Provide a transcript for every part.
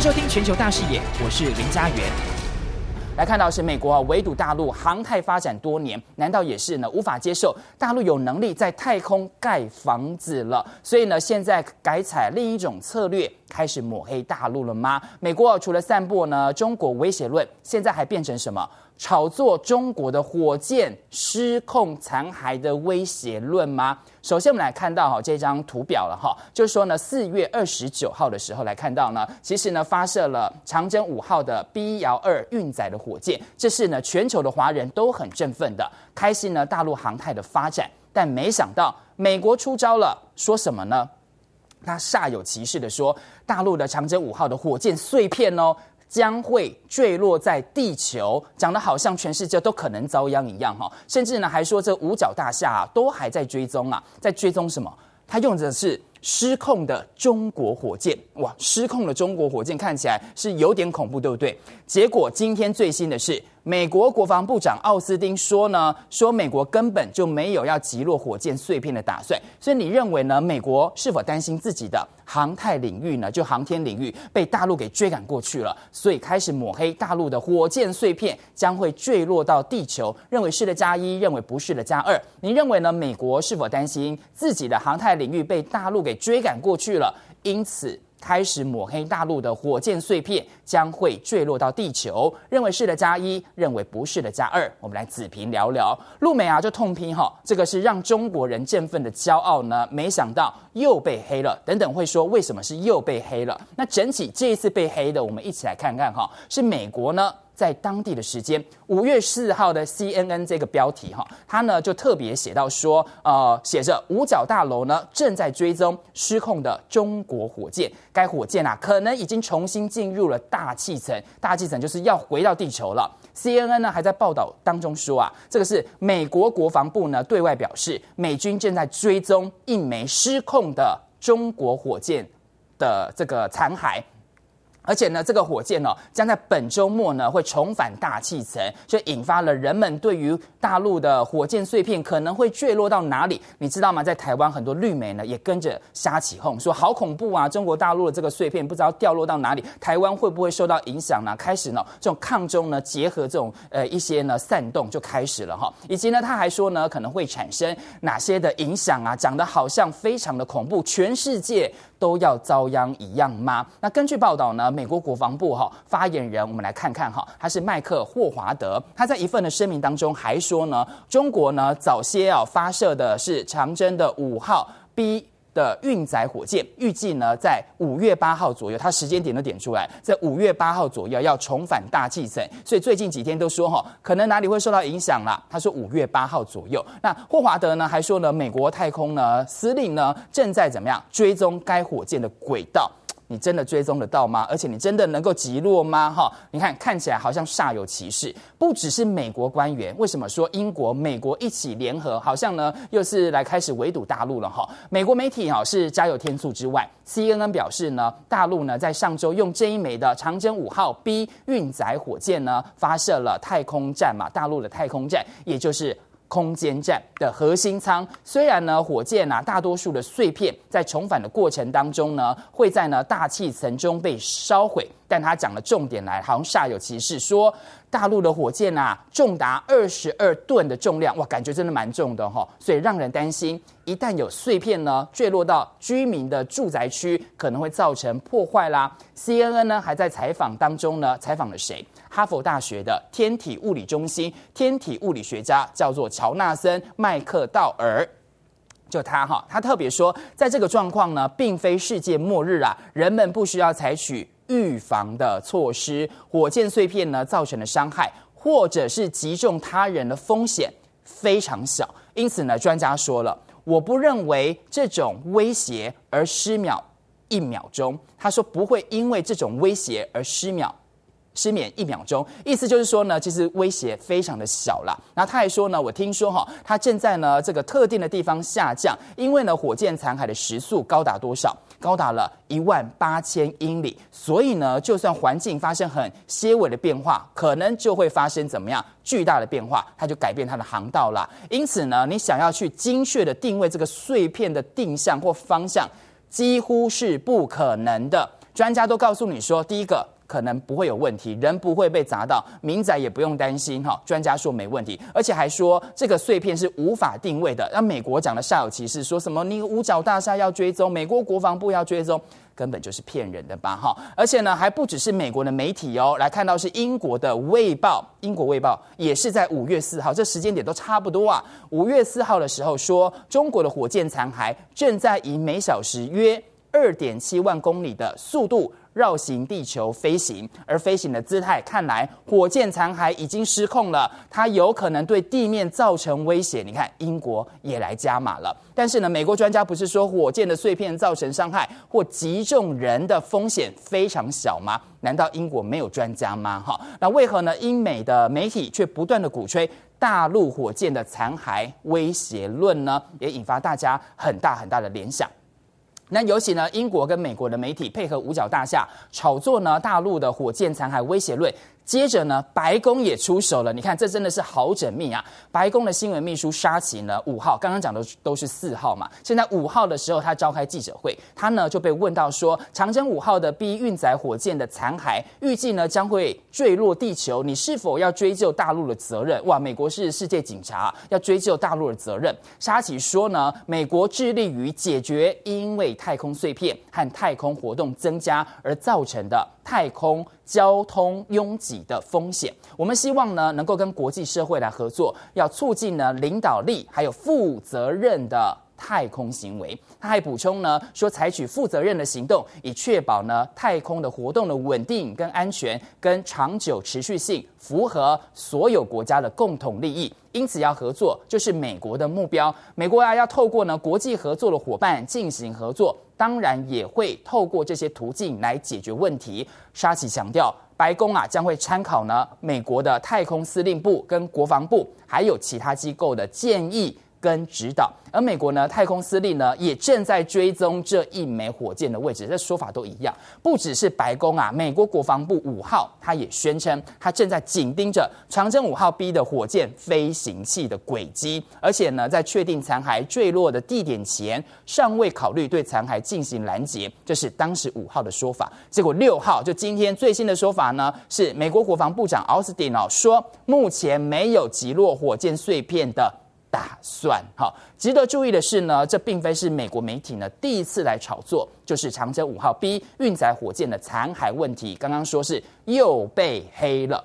收听全球大视野，我是林家元。来看到是美国啊围堵大陆航太发展多年，难道也是呢无法接受大陆有能力在太空盖房子了？所以呢现在改采另一种策略，开始抹黑大陆了吗？美国除了散布呢中国威胁论，现在还变成什么？炒作中国的火箭失控残骸的威胁论吗？首先，我们来看到哈这张图表了哈，就是说呢，四月二十九号的时候来看到呢，其实呢发射了长征五号的 B 遥二运载的火箭，这是呢全球的华人都很振奋的，开心呢大陆航太的发展，但没想到美国出招了，说什么呢？他煞有其事的说，大陆的长征五号的火箭碎片哦。将会坠落在地球，讲的好像全世界都可能遭殃一样哈，甚至呢还说这五角大厦啊都还在追踪啊，在追踪什么？他用的是失控的中国火箭，哇，失控的中国火箭看起来是有点恐怖，对不对？结果今天最新的是。美国国防部长奥斯汀说呢，说美国根本就没有要击落火箭碎片的打算。所以你认为呢？美国是否担心自己的航太领域呢？就航天领域被大陆给追赶过去了，所以开始抹黑大陆的火箭碎片将会坠落到地球。认为是的加一，认为不是的加二。你认为呢？美国是否担心自己的航太领域被大陆给追赶过去了？因此。开始抹黑大陆的火箭碎片将会坠落到地球，认为是的加一，认为不是的加二。我们来子平聊聊，陆美啊就痛批哈，这个是让中国人振奋的骄傲呢，没想到又被黑了。等等会说为什么是又被黑了？那整体这一次被黑的，我们一起来看看哈，是美国呢？在当地的时间五月四号的 CNN 这个标题哈，它呢就特别写到说，呃，写着五角大楼呢正在追踪失控的中国火箭，该火箭啊可能已经重新进入了大气层，大气层就是要回到地球了。CNN 呢还在报道当中说啊，这个是美国国防部呢对外表示，美军正在追踪一枚失控的中国火箭的这个残骸。而且呢，这个火箭呢、将在本周末呢会重返大气层，就引发了人们对于大陆的火箭碎片可能会坠落到哪里，你知道吗？在台湾很多绿媒呢也跟着瞎起哄，说好恐怖啊！中国大陆的这个碎片不知道掉落到哪里，台湾会不会受到影响呢？开始呢，这种抗中呢结合这种呃一些呢煽动就开始了哈，以及呢他还说呢可能会产生哪些的影响啊？讲的好像非常的恐怖，全世界都要遭殃一样吗？那根据报道呢，美国国防部哈发言人，我们来看看哈，他是麦克霍华德，他在一份的声明当中还说呢，中国呢早些啊发射的是长征的五号 B。的运载火箭预计呢，在五月八号左右，它时间点都点出来，在五月八号左右要重返大气层，所以最近几天都说哈，可能哪里会受到影响啦。他说五月八号左右，那霍华德呢还说呢，美国太空呢司令呢正在怎么样追踪该火箭的轨道。你真的追踪得到吗？而且你真的能够击落吗？哈，你看看起来好像煞有其事。不只是美国官员，为什么说英国、美国一起联合，好像呢又是来开始围堵大陆了？哈，美国媒体啊是加油添醋之外，CNN 表示呢，大陆呢在上周用这一枚的长征五号 B 运载火箭呢发射了太空站嘛，大陆的太空站，也就是。空间站的核心舱，虽然呢，火箭啊，大多数的碎片在重返的过程当中呢，会在呢大气层中被烧毁，但他讲的重点来，好像煞有其事，说大陆的火箭啊，重达二十二吨的重量，哇，感觉真的蛮重的哈，所以让人担心，一旦有碎片呢坠落到居民的住宅区，可能会造成破坏啦。CNN 呢还在采访当中呢，采访了谁？哈佛大学的天体物理中心天体物理学家叫做乔纳森·麦克道尔，就他哈，他特别说，在这个状况呢，并非世界末日啊，人们不需要采取预防的措施，火箭碎片呢造成的伤害，或者是击中他人的风险非常小，因此呢，专家说了，我不认为这种威胁而失秒一秒钟，他说不会因为这种威胁而失秒。失眠一秒钟，意思就是说呢，其实威胁非常的小啦。然后他还说呢，我听说哈，他正在呢这个特定的地方下降，因为呢火箭残骸的时速高达多少？高达了一万八千英里。所以呢，就算环境发生很些微的变化，可能就会发生怎么样巨大的变化，它就改变它的航道了。因此呢，你想要去精确的定位这个碎片的定向或方向，几乎是不可能的。专家都告诉你说，第一个。可能不会有问题，人不会被砸到，民宅也不用担心哈。专家说没问题，而且还说这个碎片是无法定位的。让美国讲的煞有其事，说什么你五角大厦要追踪，美国国防部要追踪，根本就是骗人的吧哈。而且呢，还不只是美国的媒体哦，来看到是英国的《卫报》，英国《卫报》也是在五月四号，这时间点都差不多啊。五月四号的时候说，中国的火箭残骸正在以每小时约二点七万公里的速度。绕行地球飞行，而飞行的姿态看来，火箭残骸已经失控了，它有可能对地面造成威胁。你看，英国也来加码了。但是呢，美国专家不是说火箭的碎片造成伤害或击中人的风险非常小吗？难道英国没有专家吗？哈，那为何呢？英美的媒体却不断的鼓吹大陆火箭的残骸威胁论呢？也引发大家很大很大的联想。那尤其呢，英国跟美国的媒体配合五角大厦炒作呢，大陆的火箭残骸威胁论。接着呢，白宫也出手了。你看，这真的是好缜密啊！白宫的新闻秘书沙奇呢，五号刚刚讲的都是四号嘛，现在五号的时候，他召开记者会，他呢就被问到说，长征五号的 B 运载火箭的残骸预计呢将会坠落地球，你是否要追究大陆的责任？哇，美国是世界警察，要追究大陆的责任。沙奇说呢，美国致力于解决因为太空碎片和太空活动增加而造成的太空交通拥挤的风险，我们希望呢能够跟国际社会来合作，要促进呢领导力还有负责任的太空行为。他还补充呢说，采取负责任的行动，以确保呢太空的活动的稳定跟安全跟长久持续性，符合所有国家的共同利益。因此要合作就是美国的目标。美国啊要透过呢国际合作的伙伴进行合作。当然也会透过这些途径来解决问题。沙奇强调，白宫啊将会参考呢美国的太空司令部跟国防部，还有其他机构的建议跟指导。而美国呢，太空司令呢，也正在追踪这一枚火箭的位置，这说法都一样。不只是白宫啊，美国国防部五号，他也宣称，他正在紧盯着长征五号 B 的火箭飞行器的轨迹，而且呢，在确定残骸坠落的地点前，尚未考虑对残骸进行拦截。这是当时五号的说法。结果六号，就今天最新的说法呢，是美国国防部长奥斯汀哦说，目前没有击落火箭碎片的。打算好，值得注意的是呢，这并非是美国媒体呢第一次来炒作，就是长征五号 B 运载火箭的残骸问题。刚刚说是又被黑了，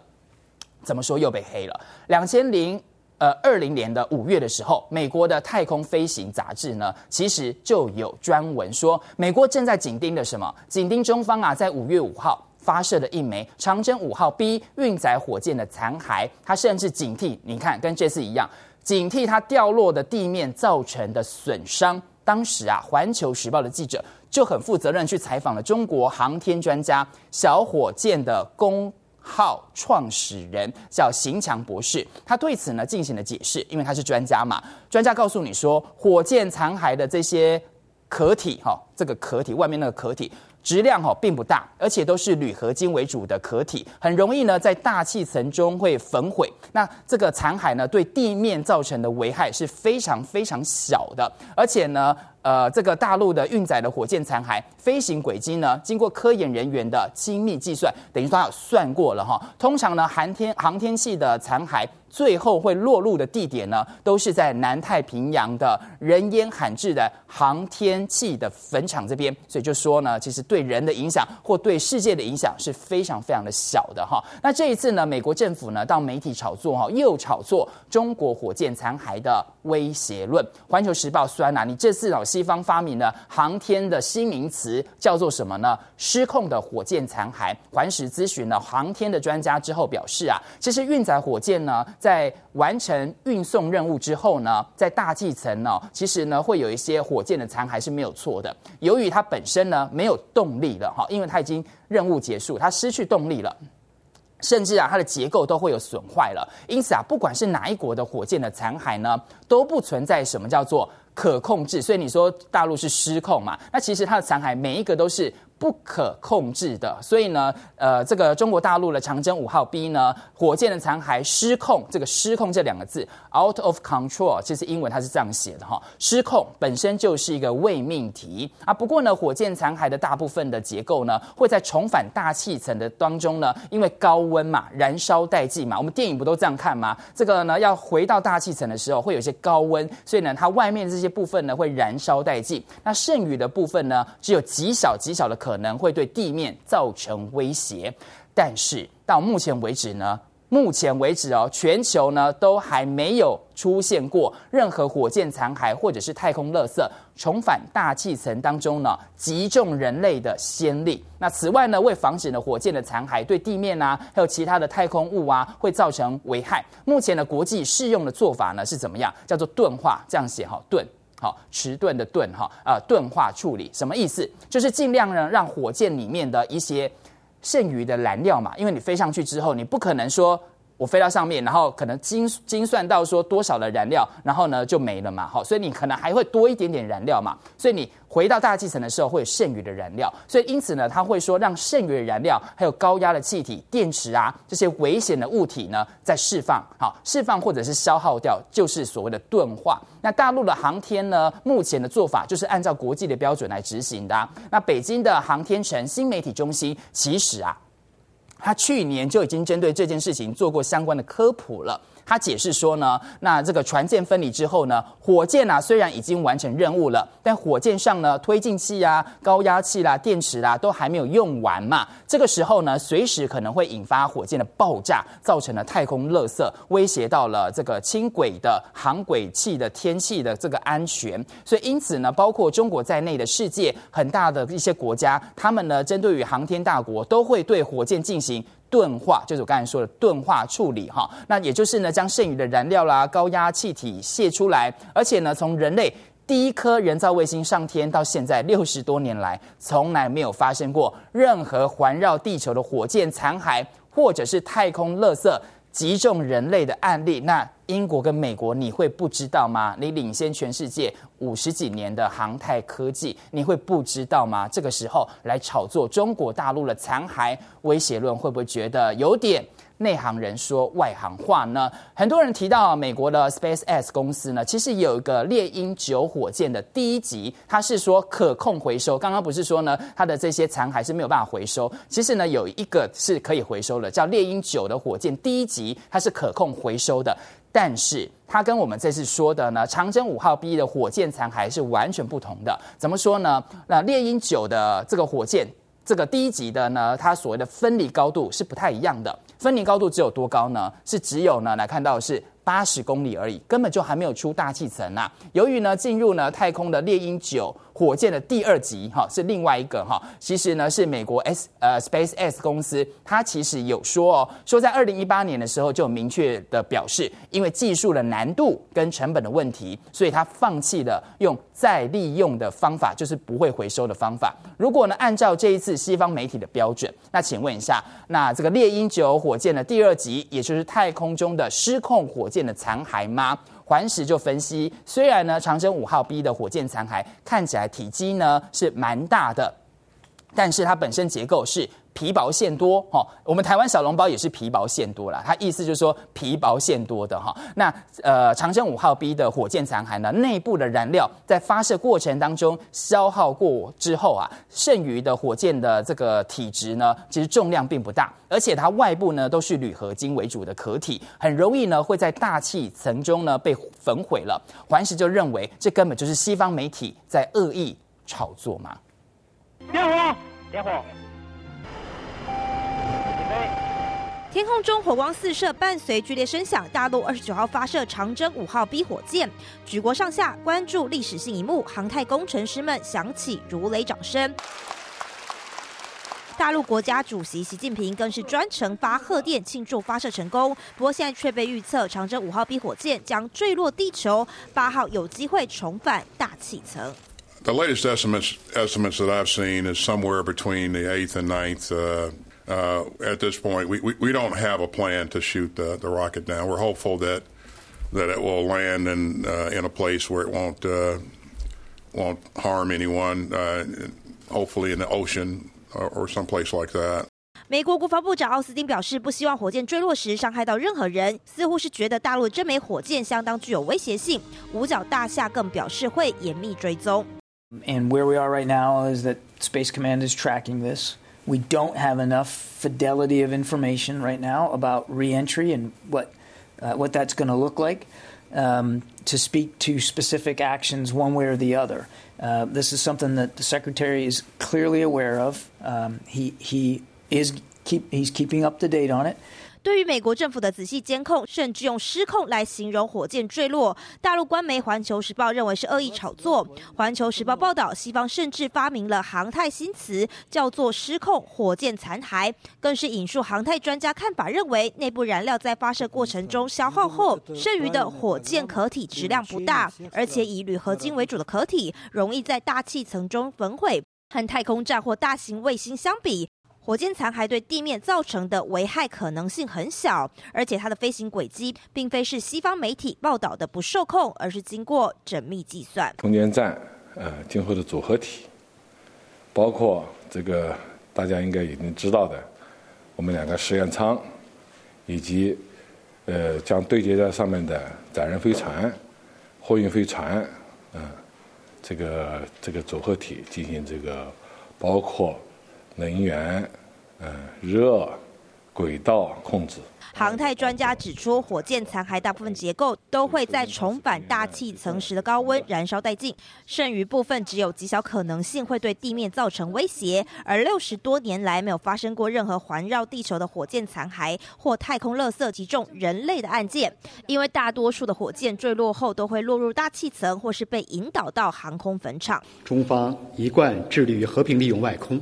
怎么说又被黑了？两千零呃二零年的五月的时候，美国的太空飞行杂志呢，其实就有专文说，美国正在紧盯的什么？紧盯中方啊，在五月五号发射的一枚长征五号 B 运载火箭的残骸，他甚至警惕，你看跟这次一样。警惕它掉落的地面造成的损伤。当时啊，《环球时报》的记者就很负责任去采访了中国航天专家小火箭的功号创始人，叫邢强博士。他对此呢进行了解释，因为他是专家嘛。专家告诉你说，火箭残骸的这些壳体，哈，这个壳体外面那个壳体。质量哈并不大，而且都是铝合金为主的壳体，很容易呢在大气层中会焚毁。那这个残骸呢对地面造成的危害是非常非常小的，而且呢。呃，这个大陆的运载的火箭残骸飞行轨迹呢，经过科研人员的精密计算，等于说他有算过了哈。通常呢，航天航天器的残骸最后会落入的地点呢，都是在南太平洋的人烟罕至的航天器的坟场这边。所以就说呢，其实对人的影响或对世界的影响是非常非常的小的哈。那这一次呢，美国政府呢，到媒体炒作哈，又炒作中国火箭残骸的威胁论。环球时报酸啊，你这次老。西方发明了航天的新名词，叫做什么呢？失控的火箭残骸。环时咨询了航天的专家之后表示啊，其实运载火箭呢，在完成运送任务之后呢，在大气层呢，其实呢会有一些火箭的残骸是没有错的。由于它本身呢没有动力了哈，因为它已经任务结束，它失去动力了，甚至啊它的结构都会有损坏了。因此啊，不管是哪一国的火箭的残骸呢，都不存在什么叫做。可控制，所以你说大陆是失控嘛？那其实它的残骸每一个都是不可控制的。所以呢，呃，这个中国大陆的长征五号 B 呢，火箭的残骸失控，这个失控这两个字 out of control，其实英文它是这样写的哈，失控本身就是一个未命题啊。不过呢，火箭残骸的大部分的结构呢，会在重返大气层的当中呢，因为高温嘛，燃烧殆尽嘛，我们电影不都这样看吗？这个呢，要回到大气层的时候，会有一些高温，所以呢，它外面这些部分呢，会燃烧殆尽。那剩余的部分呢，只有极小极小的可可能会对地面造成威胁。但是到目前为止呢，目前为止哦，全球呢都还没有出现过任何火箭残骸或者是太空垃圾重返大气层当中呢击中人类的先例。那此外呢，为防止呢火箭的残骸对地面啊还有其他的太空物啊会造成危害，目前的国际适用的做法呢是怎么样？叫做钝化，这样写哈，钝，好，迟钝的钝哈，呃，钝化处理什么意思？就是尽量呢让火箭里面的一些。剩余的燃料嘛，因为你飞上去之后，你不可能说。我飞到上面，然后可能精精算到说多少的燃料，然后呢就没了嘛，好，所以你可能还会多一点点燃料嘛，所以你回到大气层的时候会有剩余的燃料，所以因此呢，它会说让剩余的燃料还有高压的气体、电池啊这些危险的物体呢在释放，好，释放或者是消耗掉，就是所谓的钝化。那大陆的航天呢，目前的做法就是按照国际的标准来执行的啊。那北京的航天城新媒体中心其实啊。他去年就已经针对这件事情做过相关的科普了。他解释说呢，那这个船舰分离之后呢，火箭啊虽然已经完成任务了，但火箭上呢推进器啊、高压器啦、电池啦都还没有用完嘛。这个时候呢，随时可能会引发火箭的爆炸，造成了太空垃圾，威胁到了这个轻轨的航轨器的天气的这个安全。所以因此呢，包括中国在内的世界很大的一些国家，他们呢针对于航天大国都会对火箭进行。钝化就是我刚才说的钝化处理哈，那也就是呢，将剩余的燃料啦、高压气体泄出来，而且呢，从人类第一颗人造卫星上天到现在六十多年来，从来没有发生过任何环绕地球的火箭残骸或者是太空垃圾击中人类的案例。那英国跟美国，你会不知道吗？你领先全世界五十几年的航太科技，你会不知道吗？这个时候来炒作中国大陆的残骸威胁论，会不会觉得有点内行人说外行话呢？很多人提到美国的 SpaceX 公司呢，其实有一个猎鹰九火箭的第一级，它是说可控回收。刚刚不是说呢，它的这些残骸是没有办法回收。其实呢，有一个是可以回收的，叫猎鹰九的火箭第一级，它是可控回收的。但是它跟我们这次说的呢，长征五号 B 的火箭残骸是完全不同的。怎么说呢？那猎鹰九的这个火箭，这个第一级的呢，它所谓的分离高度是不太一样的。分离高度只有多高呢？是只有呢，来看到是。八十公里而已，根本就还没有出大气层啊！由于呢，进入呢太空的猎鹰九火箭的第二级，哈，是另外一个哈。其实呢，是美国 S 呃 SpaceX 公司，它其实有说哦，说在二零一八年的时候就明确的表示，因为技术的难度跟成本的问题，所以它放弃了用再利用的方法，就是不会回收的方法。如果呢，按照这一次西方媒体的标准，那请问一下，那这个猎鹰九火箭的第二级，也就是太空中的失控火箭的残骸吗？环时就分析，虽然呢，长征五号 B 的火箭残骸看起来体积呢是蛮大的，但是它本身结构是。皮薄馅多，哈，我们台湾小笼包也是皮薄馅多啦。它意思就是说皮薄馅多的哈。那呃，长征五号 B 的火箭残骸呢，内部的燃料在发射过程当中消耗过之后啊，剩余的火箭的这个体积呢，其实重量并不大，而且它外部呢都是铝合金为主的壳体，很容易呢会在大气层中呢被焚毁了。环时就认为这根本就是西方媒体在恶意炒作嘛。点火，点火。天空中火光四射，伴随剧烈声响，大陆二十九号发射长征五号 B 火箭，举国上下关注历史性一幕，航太工程师们响起如雷掌声。大陆国家主席习近平更是专程发贺电庆祝发射成功，不过现在却被预测长征五号 B 火箭将坠落地球，八号有机会重返大气层。The latest estimates estimates that I've seen is somewhere between the eighth and ninth. Uh, at this point, we, we, we don't have a plan to shoot the, the rocket down. We're hopeful that that it will land in uh, in a place where it won't uh, won't harm anyone. Uh, hopefully in the ocean or, or someplace like that. 美国国防部长奥斯汀表示，不希望火箭坠落时伤害到任何人，似乎是觉得大陆这枚火箭相当具有威胁性。五角大厦更表示会严密追踪。And where we are right now is that Space Command is tracking this. We don't have enough fidelity of information right now about reentry and what uh, what that's going to look like um, to speak to specific actions one way or the other. Uh, this is something that the secretary is clearly aware of. Um, he he is keep he's keeping up to date on it. 对于美国政府的仔细监控，甚至用失控来形容火箭坠落，大陆官媒《环球时报》认为是恶意炒作。《环球时报》报道，西方甚至发明了航太新词，叫做“失控火箭残骸”，更是引述航太专家看法，认为内部燃料在发射过程中消耗后，剩余的火箭壳体质量不大，而且以铝合金为主的壳体容易在大气层中焚毁，和太空站或大型卫星相比。火箭残骸对地面造成的危害可能性很小，而且它的飞行轨迹并非是西方媒体报道的不受控，而是经过缜密计算。空间站，呃，今后的组合体，包括这个大家应该已经知道的，我们两个实验舱，以及呃将对接在上面的载人飞船、货运飞船，嗯、这个这个组合体进行这个包括。能源、嗯，热、轨道控制。航太专家指出，火箭残骸大部分结构都会在重返大气层时的高温燃烧殆尽，剩余部分只有极小可能性会对地面造成威胁。而六十多年来没有发生过任何环绕地球的火箭残骸或太空垃圾击中人类的案件，因为大多数的火箭坠落后都会落入大气层或是被引导到航空坟场。中方一贯致力于和平利用外空。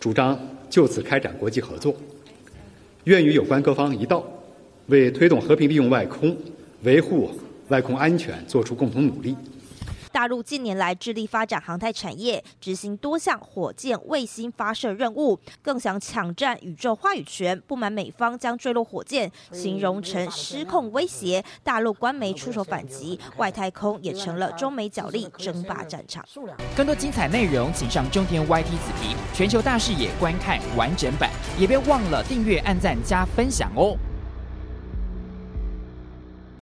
主张就此开展国际合作，愿与有关各方一道，为推动和平利用外空、维护外空安全作出共同努力。大陆近年来致力发展航太产业，执行多项火箭、卫星发射任务，更想抢占宇宙话语权。不满美方将坠落火箭形容成失控威胁，大陆官媒出手反击，外太空也成了中美角力争霸战场。更多精彩内容，请上中天 YT 子皮全球大视野观看完整版，也别忘了订阅、按赞、加分享哦。